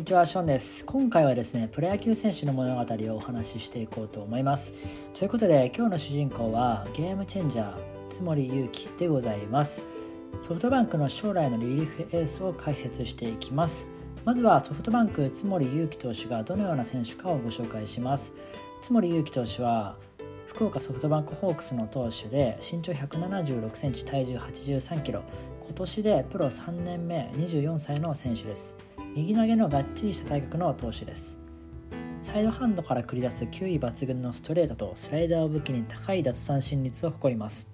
にちは、ションです。今回はですね、プロ野球選手の物語をお話ししていこうと思います。ということで、今日の主人公はゲームチェンジャー、津森祐樹でございます。ソフトバンクの将来のリリーフエースを解説していきます。まずはソフトバンク津森祐樹投手がどのような選手かをご紹介します。津森祐樹投手は福岡ソフトバンクホークスの投手で身長176センチ体重83キロ今年でプロ3年目24歳の選手です右投げのがっちりした体格の投手です。サイドハンドから繰り出す球威抜群のストレートとスライダーを武器に高い奪三振率を誇ります。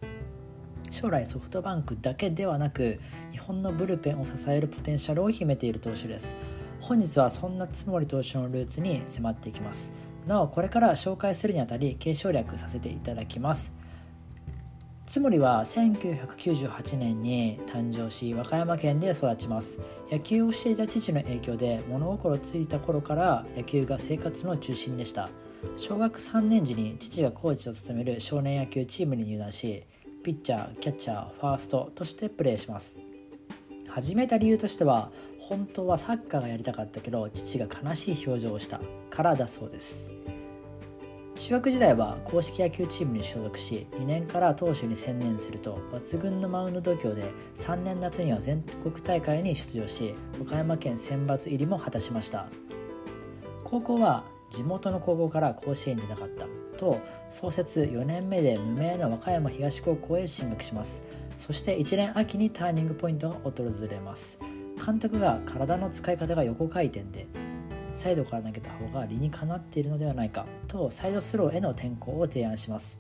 将来ソフトバンクだけではなく日本のブルペンを支えるポテンシャルを秘めている投手です。本日はそんな津森投手のルーツに迫っていきます。なおこれから紹介するにあたり継承略させていただきます。津森は1998年に誕生し和歌山県で育ちます。野球をしていた父の影響で物心ついた頃から野球が生活の中心でした。小学3年時に父がコーチを務める少年野球チームに入団しピッチャーキャッチャーファーストとしてプレーします。始めた理由としては本当はサッカーがやりたかったけど父が悲しい表情をしたからだそうです。中学時代は公式野球チームに所属し2年から投手に専念すると抜群のマウンド度胸で3年夏には全国大会に出場し岡山県選抜入りも果たしました。高校は地元の高校から甲子園に出たかったと創設4年目で無名の和歌山東高校へ進学します。そして1年秋にターニングポイントが訪れます。監督が体の使い方が横回転でサイドから投げた方が理にかなっているのではないかとサイドスローへの転向を提案します。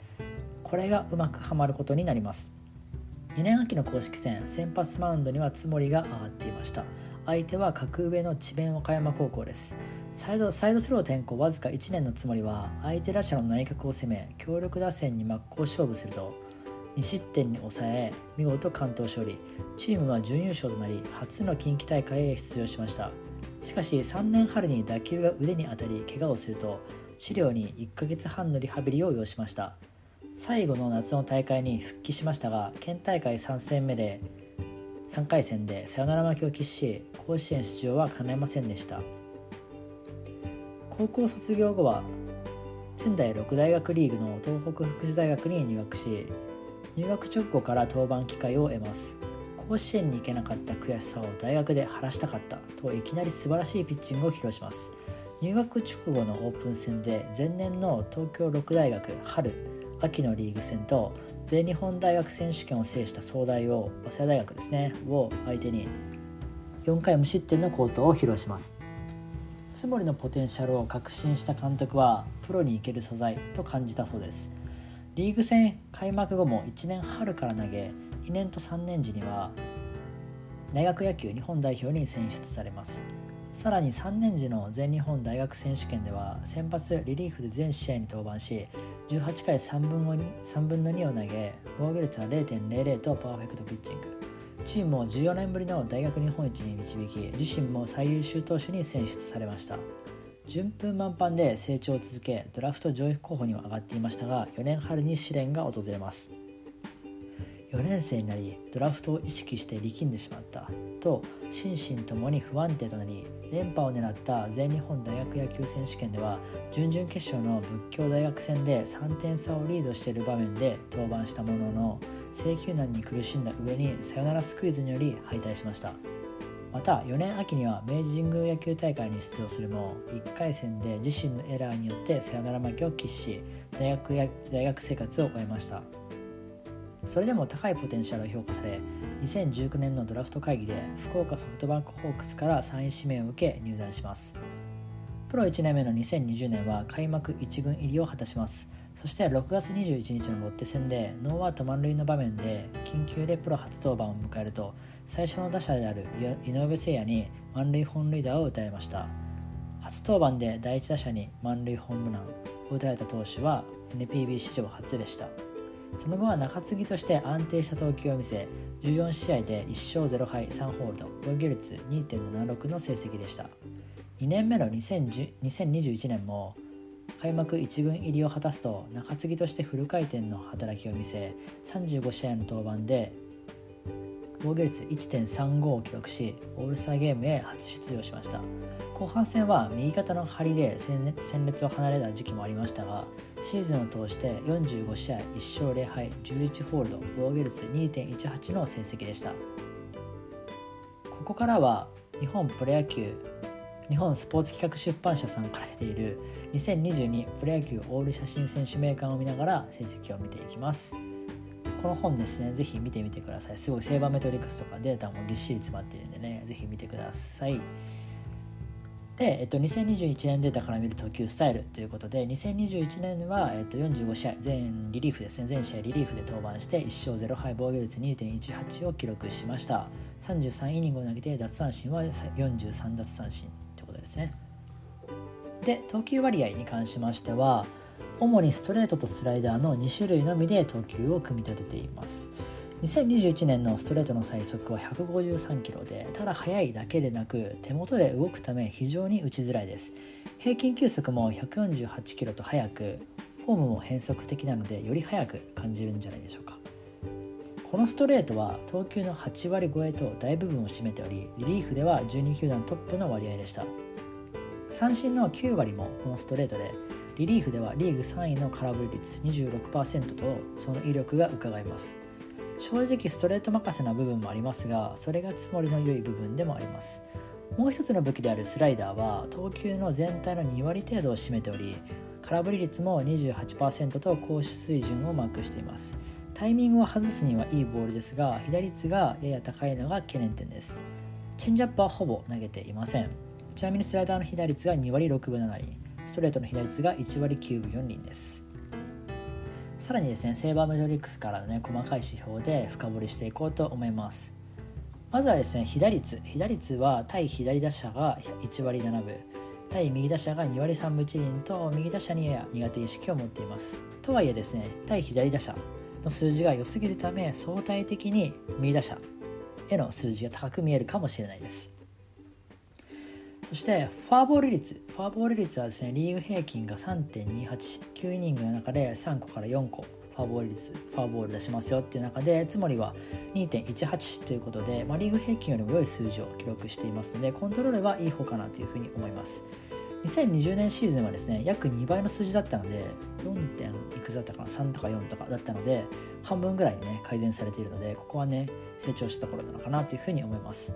これがうまくはまることになります。2年秋の公式戦先発マウンドには津森が上がっていました。相手は格上の智弁和歌山高校です。サイドサイドスロー転向わずか1年のつもりは相手打者の内角を攻め強力打線に真っ向勝負すると2失点に抑え見事関東勝利。チームは準優勝となり初の近畿大会へ出場しました。しかし3年春に打球が腕に当たり怪我をすると治療に1ヶ月半のリハビリを要しました。最後の夏の大会に復帰しましたが県大会3戦目で3回戦でサヨナラ負けを喫し甲子園出場は叶いませんでした。高校卒業後は仙台六大学リーグの東北福祉大学に入学し入学直後から登板機会を得ます。甲子園に行けなかった悔しさを大学で晴らしたかったといきなり素晴らしいピッチングを披露します。入学直後のオープン戦で前年の東京六大学春秋のリーグ戦と全日本大学選手権を制した総大を早稲田大学ですね。を相手に4回無失点の好投を披露します。津森のポテンシャルを確信した監督はプロに行ける素材と感じたそうです。リーグ戦開幕後も1年春から投げ2年と3年時には大学野球日本代表に選出されます。さらに3年時の全日本大学選手権では先発リリーフで全試合に登板し18回3分の 2, 3分の2を投げ防御率は0.00とパーフェクトピッチング。チームを14年ぶりの大学日本一に導き自身も最優秀投手に選出されました。順風満帆で成長を続けドラフト上位候補には上がっていましたが4年春に試練が訪れます。4年生になりドラフトを意識して力んでしまった。と心身ともに不安定となり連覇を狙った全日本大学野球選手権では準々決勝の仏教大学戦で3点差をリードしている場面で登板したものの制球難に苦しんだ上にサヨナラスクイズにより敗退しました。また4年秋には明治神宮野球大会に出場するも1回戦で自身のエラーによってサヨナラ負けを喫し大学や大学生活を終えました。それでも高いポテンシャルを評価され2019年のドラフト会議で福岡ソフトバンクホークスから3位指名を受け入団します。プロ1年目の2020年は開幕1軍入りを果たします。そして6月21日のロッテ戦でノーアウト満塁の場面で緊急でプロ初登板を迎えると最初の打者である井上誠也に満塁本塁打を打たれました。初登板で第1打者に満塁ホームランを打たれた投手は NPB 史上初でした。その後は中継ぎとして安定した投球を見せ14試合で1勝0敗3ホールド防御率2.76の成績でした。2年目の2021年も開幕1軍入りを果たすと中継ぎとしてフル回転の働きを見せ35試合の登板で防御率1.35を記録しオールスターゲームへ初出場しました。後半戦は右肩の張りで戦列を離れた時期もありましたがシーズンを通して45試合1勝0敗11ホールド防御率2.18の成績でした。ここからは日本プロ野球日本スポーツ企画出版社さんから出ている2022プロ野球オール写真選手名鑑を見ながら成績を見ていきます。この本ですね、ぜひ見てみてください。すごいセーバーメトリックスとかデータもぎっしり詰まってるんでね、ぜひ見てください。で、えっと、2021年データから見る投球スタイルということで、2021年は、えっと、45試合、全リリーフですね、全試合リリーフで登板して、1勝0敗防御率2.18を記録しました。33イニングを投げて、奪三振は43奪三振ということですね。で、投球割合に関しましては、主にストレートとスライダーの2種類のみで投球を組み立てています。2021年のストレートの最速は153キロでただ速いだけでなく手元で動くため非常に打ちづらいです。平均球速も148キロと速くフォームも変則的なのでより速く感じるんじゃないでしょうか。このストレートは投球の8割超えと大部分を占めておりリリーフでは12球団トップの割合でした。三振の9割もこのストレートでリリーフではリーグ3位の空振り率26%とその威力がうかがえます。正直ストレート任せな部分もありますがそれがつもりの良い部分でもあります。もう一つの武器であるスライダーは投球の全体の2割程度を占めており空振り率も28%と高水準をマークしています。タイミングを外すにはいいボールですが被打率がやや高いのが懸念点です。チェンジアップはほぼ投げていません。ちなみにスライダーの被打率が2割6分7厘ストレートの被打率が1割9分4厘です。さらにですねセーバーメトリックスからのね細かい指標で深掘りしていこうと思います。まずはですね被打率被打率は対左打者が1割7分。対右打者が2割3分1厘と右打者にやや苦手意識を持っています。とはいえですね対左打者の数字が良すぎるため相対的に右打者への数字が高く見えるかもしれないです。そしてフォアボール率フォアボール率はですねリーグ平均が3.289イニングの中で3個から4個フォアボール率フォアボール出しますよっていう中でつまりは2.18ということで、まあ、リーグ平均よりも良い数字を記録していますのでコントロールはいい方かなというふうに思います。2020年シーズンはですね約2倍の数字だったので 4. 点いくつだったかな？3とか4とかだったので半分ぐらいにね改善されているのでここはね成長したところなのかなというふうに思います。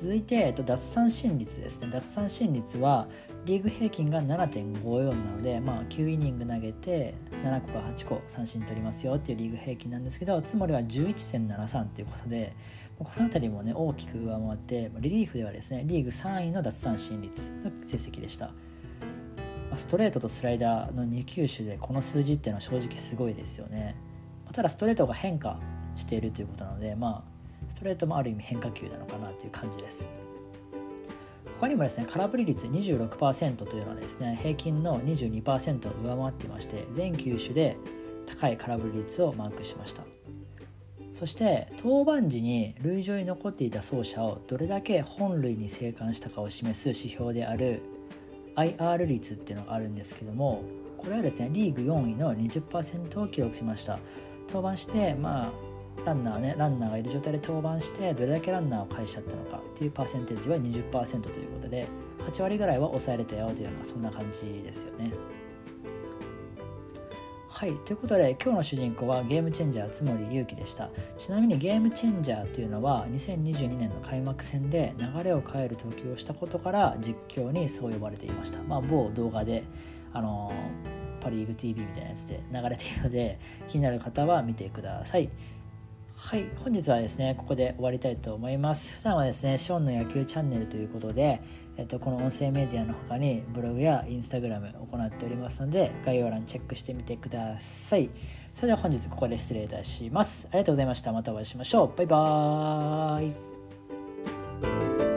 続いて、えっと、奪三振率ですね。奪三振率はリーグ平均が7.54なので、まあ、9イニング投げて7個か8個三振取りますよっていうリーグ平均なんですけどつまりは11.73ということでこの辺りもね大きく上回ってリリーフではですねリーグ3位の奪三振率の成績でした。ストレートとスライダーの2球種でこの数字っていうのは正直すごいですよね。ただストレートが変化しているということなのでまあストレートもある意味変化球なのかなという感じです。他にもですね空振り率26%というのはですね平均の22%を上回っていまして全球種で高い空振り率をマークしました。そして登板時に塁上に残っていた走者をどれだけ本塁に生還したかを示す指標である IR 率っていうのがあるんですけどもこれはですねリーグ4位の20%を記録しました。登板してまあランナーねランナーがいる状態で登板してどれだけランナーを返しちゃったのかっていうパーセンテージは20%ということで8割ぐらいは抑えれたよというようなそんな感じですよね。はいということで今日の主人公はゲームチェンジャー津森勇樹でした。ちなみにゲームチェンジャーというのは2022年の開幕戦で流れを変える投球をしたことから実況にそう呼ばれていました。まあ某動画であのパ・リーグ TV みたいなやつで流れているので気になる方は見てください。はい本日はですねここで終わりたいと思います。普段はですねショーンの野球チャンネルということで、えっと、この音声メディアの他にブログやインスタグラム行っておりますので概要欄チェックしてみてください。それでは本日ここで失礼いたします。ありがとうございました。またお会いしましょう。バイバーイ。